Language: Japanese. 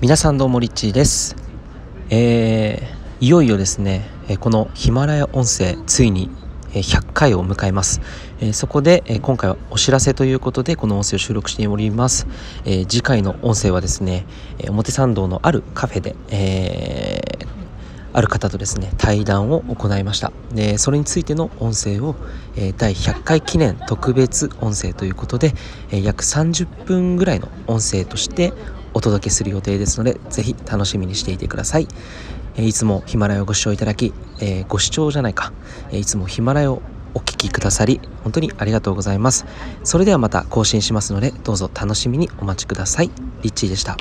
皆さんどうもリッチーです、えー、いよいよですねこのヒマラヤ音声ついに100回を迎えます、そこで、今回はお知らせということでこの音声を収録しております、次回の音声はですね表参道のあるカフェで、え、ある方とですね対談を行いました。でそれについての音声を、え第100回記念特別音声ということで、え約30分ぐらいの音声としてお届けする予定ですので是非楽しみにしていてください、えいつもヒマラヤをご視聴いただき、えご視聴じゃないか、えいつもヒマラヤをお聴きくださり本当にありがとうございます。それではまた更新しますのでどうぞ楽しみにお待ちください。リッチーでした。